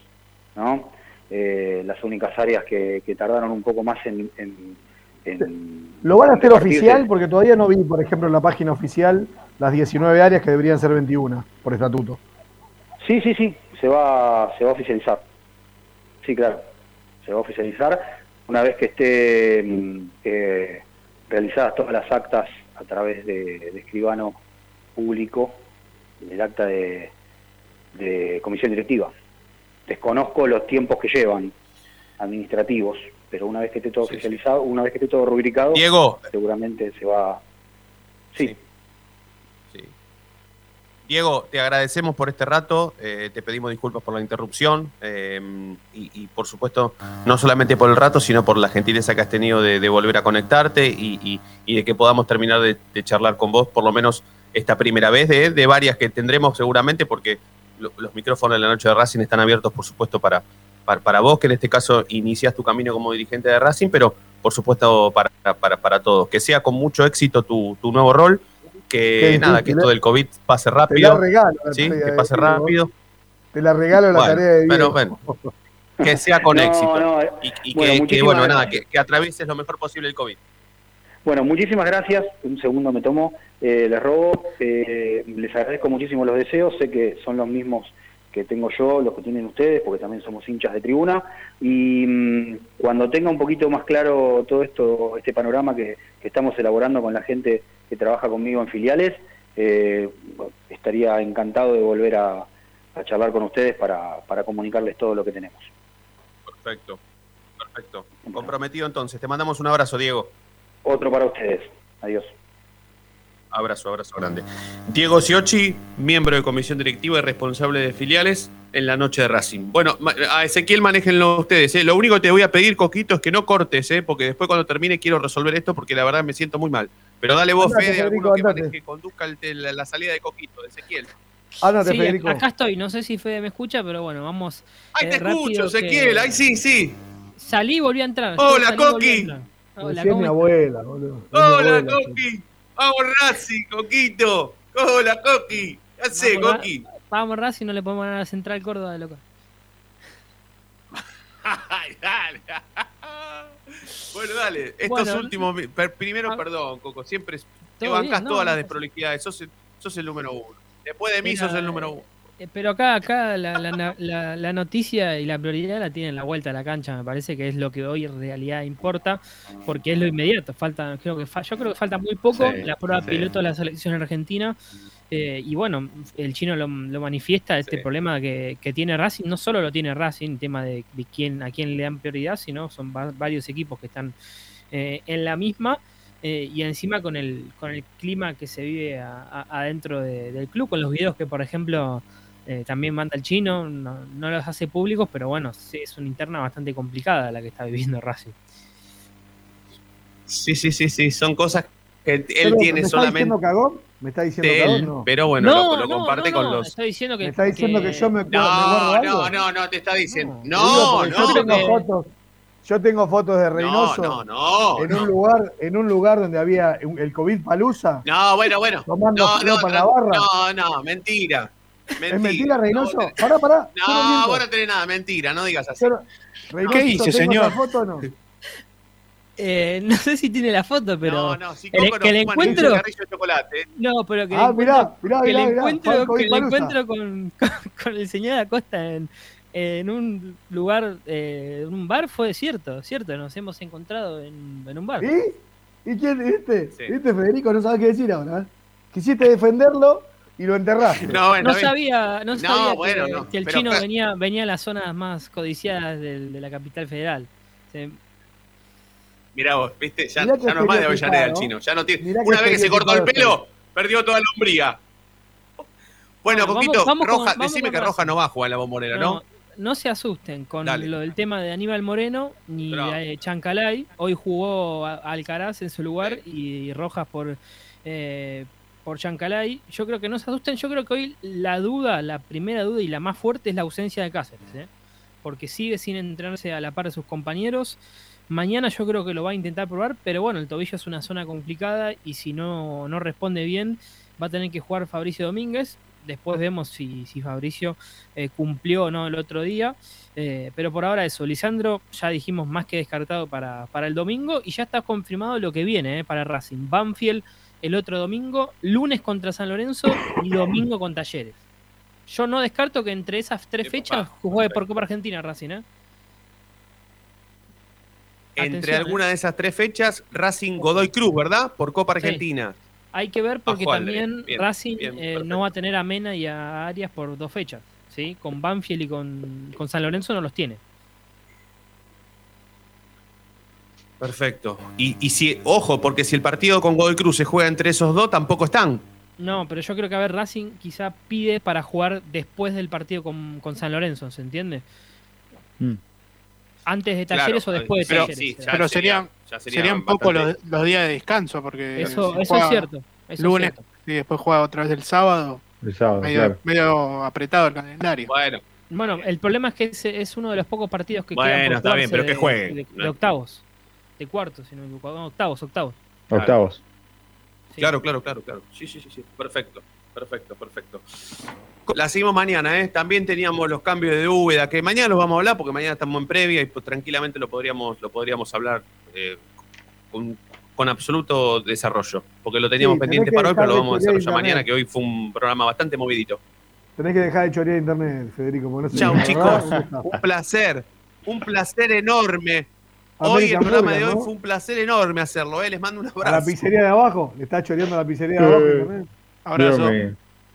¿no? Eh, las únicas áreas que, que tardaron un poco más en... en- en- ¿Lo van a hacer oficial? Porque todavía no vi, por ejemplo, en la página oficial las 19 áreas que deberían ser 21 por estatuto. Sí, sí, sí, se va, se va a oficializar. Sí, claro, se va a oficializar una vez que esté eh, realizadas todas las actas a través de, de escribano público, el acta de, de comisión directiva. Desconozco los tiempos que llevan administrativos, pero una vez que esté todo oficializado, una vez que esté todo rubricado, Diego. seguramente se va... Sí. Diego, te agradecemos por este rato, eh, te pedimos disculpas por la interrupción eh, y, por supuesto no solamente por el rato, sino por la gentileza que has tenido de, volver a conectarte y, de que podamos terminar de, charlar con vos por lo menos esta primera vez de, varias que tendremos seguramente porque lo- los micrófonos de la noche de Racing están abiertos por supuesto para, para, para vos que en este caso inicias tu camino como dirigente de Racing, pero por supuesto para, para, para todos. Que sea con mucho éxito tu, tu nuevo rol que nada, que esto del COVID pase Te rápido. la regalo. la ¿sí? Que pase rápido. Te la regalo la Bueno, tarea de pero Diego. bueno, que sea con No, éxito. no, y y bueno, que- bueno, nada, que, que atravieses lo mejor posible el COVID. Bueno, muchísimas gracias. Un segundo me tomo. Eh, les robo. eh, les agradezco muchísimo los deseos. Sé que son los mismos que tengo yo, los que tienen ustedes, porque también somos hinchas de tribuna. Y mm, cuando tenga un poquito más claro todo esto, este panorama que, que estamos elaborando con la gente que trabaja conmigo en filiales, eh, estaría encantado de volver a, a charlar con ustedes para, para comunicarles todo lo que tenemos. Perfecto, perfecto. Comprometido entonces. Te mandamos un abrazo, Diego. Otro para ustedes. Adiós. Abrazo, abrazo grande. Diego Siochi, miembro de comisión directiva y responsable de filiales en la noche de Racing. Bueno, a Ezequiel manéjenlo ustedes. ¿eh? Lo único que te voy a pedir, Coquito, es que no cortes, ¿eh? porque después cuando termine quiero resolver esto porque la verdad me siento muy mal. Pero dale vos, Andate, Fede, Federico, alguno que andate. maneje, conduzca el- la, la salida de Coquito, de Ezequiel. Ándate, Sí, Federico. acá estoy. No sé si Fede me escucha, pero bueno, vamos. ¡Ay, eh, te escucho, que- Ezequiel! ¡Ay, sí, sí! Salí y volví a entrar. Hola, Coqui. Hola, Si es ¿cómo mi abuela, boludo. ¡Hola, Coqui! ¡Vamos, Racing, Coquito! ¡Hola, Coqui! ¿Qué hace, Vamos, Coqui? Vamos, Racing, no le podemos ganar a Central Córdoba de loco. Ay, dale. Bueno, dale. Estos Bueno, últimos. primero, ah, perdón, Coco. Siempre te bancas bien, no, todas las no pasa- desprolijidades. Sos, el- sos el número uno. Después de mí, Mira, sos el número uno. Eh, Pero acá, acá la, la- la- la noticia y la prioridad la tienen la vuelta a la cancha, me parece que es lo que hoy en realidad importa, porque es lo inmediato. Falta, creo que fa- yo creo que falta muy poco Sí, la prueba sí. piloto de la selección argentina. eh, y bueno, el chino lo, lo manifiesta, este problema que, que tiene Racing, no solo lo tiene Racing, el tema de, de quién, a quién le dan prioridad, sino son va- varios equipos que están eh, en la misma. eh, y encima con el, con el clima que se vive adentro de- del club, con los videos que, por ejemplo, eh, también manda el chino, no, no los hace públicos, pero bueno, sí, es una interna bastante complicada la que está viviendo Racing. Sí, sí, sí, sí. Son cosas que él Pero, tiene ¿Me está solamente diciendo cagón? ¿Me está diciendo él, cagón? No. pero bueno, No, lo, lo no, comparte no, con no, los. Está diciendo que, ¿Me está diciendo que, yo me, me guardo No, algo? no, no, no, te está diciendo. No, no. Yo tengo que- fotos. Yo tengo fotos de Reynoso No, no, no. en un lugar, en un lugar donde había el COVID palusa. No, bueno, bueno. Tomando No, en la barra. no, no, mentira. ¿Es mentira, Reynoso? Pará, pará. yo No, vos no tenés nada, mentira, no digas así. No- ¿Qué dice, ¿tengo señor? foto o no? Eh, no sé si tiene la foto, pero No, no, si el- que el no encuentro, cigarrillo de chocolate. no, pero que Ah, encuentro, mirá, mirá, que mirá, encuentro, que el encuentro con, con, con el señor Acosta en, en un lugar, eh, en un bar fue cierto, cierto, nos hemos encontrado en, en un bar. ¿Y? ¿Y quién? ¿Viste? ¿Viste, Federico? No sabes qué decir ahora. ¿eh? Quisiste defenderlo y lo enterraste. No, bueno, No bien. sabía, no No, sabía que- bueno, que, no, el pero chino venía, venía a las zonas más codiciadas de, la capital federal. Se- Mirá vos, viste, ya, ya no es más de. Avellaneda el chino. Ya no tiene. Una vez que se cortó el pelo, perdió toda la hombría. Bueno, Bueno, Coquito, vamos- vamos con- Roja, vamos decime con que. Roja no va a jugar en la bombonera, ¿no? No, no se asusten con Dale. lo del tema de Aníbal Moreno ni de Chancalay. Hoy jugó a- Alcaraz en su lugar y Rojas por, eh, por Chancalay. Yo creo que no se asusten. Yo creo que hoy la duda, la primera duda y la más fuerte es la ausencia de Cáceres. ¿eh? Porque sigue sin entrenarse a la par de sus compañeros. Mañana yo creo que lo va a intentar probar, pero bueno, el tobillo es una zona complicada y si no, no responde bien, va a tener que jugar Fabricio Domínguez. Después vemos si, si Fabricio eh, cumplió o no el otro día. Eh, pero por ahora eso, Lisandro ya dijimos más que descartado para, para el domingo y ya está confirmado lo que viene eh, para Racing. Banfield el otro domingo, lunes contra San Lorenzo y domingo con Talleres. Yo no descarto que entre esas tres fechas juegue por Copa Argentina Racing. ¿eh? Entre Atención, alguna de esas tres fechas, Racing Godoy Cruz, ¿verdad? Por Copa Argentina. Hay que ver porque también Bien, Racing bien, eh, no va a tener a Mena y a Arias por dos fechas. ¿sí? Con Banfield y con, con San Lorenzo no los tiene. Perfecto. Y, y si, ojo, porque si el partido con Godoy Cruz se juega entre esos dos, tampoco están. No, pero yo creo que a ver, Racing quizá pide para jugar después del partido con, con San Lorenzo, ¿se entiende? Mm. Antes de Claro, Talleres o después de pero Talleres. sí, eh. Pero sería- serían, ya sería serían poco los, los días de descanso, porque Eso- eso es cierto, eso es lunes cierto. y después juega otra vez el sábado, El sábado, medio, claro. medio apretado el calendario. Bueno, Bueno, el problema es que es, es uno de los pocos partidos que Bueno, quedan por está bien, pero que de- jueguen. De, de octavos. De cuartos, si no me equivoco. No, octavos, octavos. Octavos. Sí. Claro, claro, claro, claro. Sí, sí, sí, sí. Perfecto, perfecto, perfecto. La seguimos mañana, ¿eh? También teníamos los cambios de Úbeda, que mañana los vamos a hablar porque mañana estamos en previa y pues, tranquilamente lo podríamos, lo podríamos hablar eh, con, con absoluto desarrollo. Porque lo teníamos Sí, pendiente para hoy, pero lo vamos a desarrollar mañana, que hoy fue un programa bastante movidito. Tenés que dejar de chorear internet, Federico. no sé la chicos. verdad, ¿dónde Un placer, un placer enorme. Hoy el programa de hoy ¿no? fue un placer enorme hacerlo, ¿eh? Les mando un está? A abrazo. la pizzería de abajo. Le está choreando a la pizzería de abajo. Eh. Abrazo.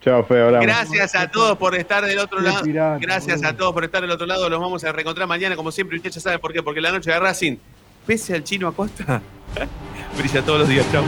Chao, Fede, hablamos. Gracias a todos por estar del otro lado. Gracias a todos por estar del otro lado. Los vamos a reencontrar mañana, como siempre. Usted ya sabe por qué. Porque la noche de Racing, pese al chino Acosta, brilla todos los días. Chau.